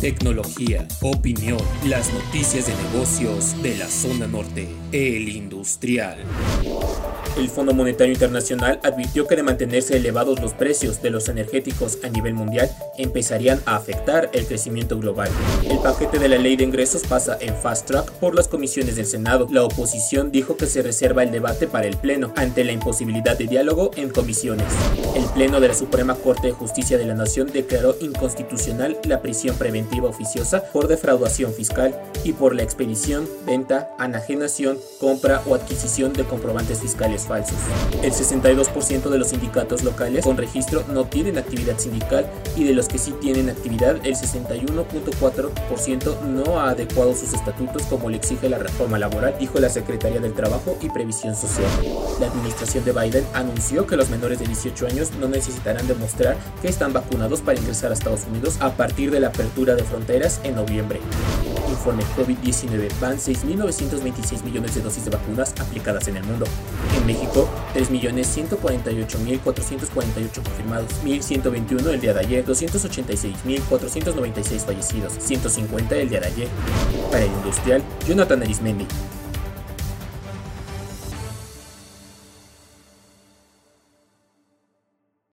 tecnología, opinión, las noticias de negocios de la zona norte, el industrial. El Fondo Monetario Internacional advirtió que de mantenerse elevados los precios de los energéticos a nivel mundial, empezarían a afectar el crecimiento global. El paquete de la ley de ingresos pasa en fast track por las comisiones del Senado. La oposición dijo que se reserva el debate para el Pleno, ante la imposibilidad de diálogo en comisiones. El Pleno de la Suprema Corte de Justicia de la Nación declaró inconstitucional la prisión preventiva oficiosa por defraudación fiscal y por la expedición, venta, anajenación, compra o adquisición de comprobantes fiscales falsos. El 62% de los sindicatos locales con registro no tienen actividad sindical y de los que sí tienen actividad, el 61.4% no ha adecuado sus estatutos como le exige la reforma laboral, dijo la Secretaría del Trabajo y Previsión Social. La administración de Biden anunció que los menores de 18 años no necesitarán demostrar que están vacunados para ingresar a Estados Unidos a partir de la apertura de fronteras en noviembre. Informe COVID-19 van 6.926 millones de dosis de vacunas aplicadas en el mundo. En México, 3.148.448 confirmados, 1.121 el día de ayer, 286.496 fallecidos, 150 el día de ayer. Para el industrial, Jonathan Arismendi,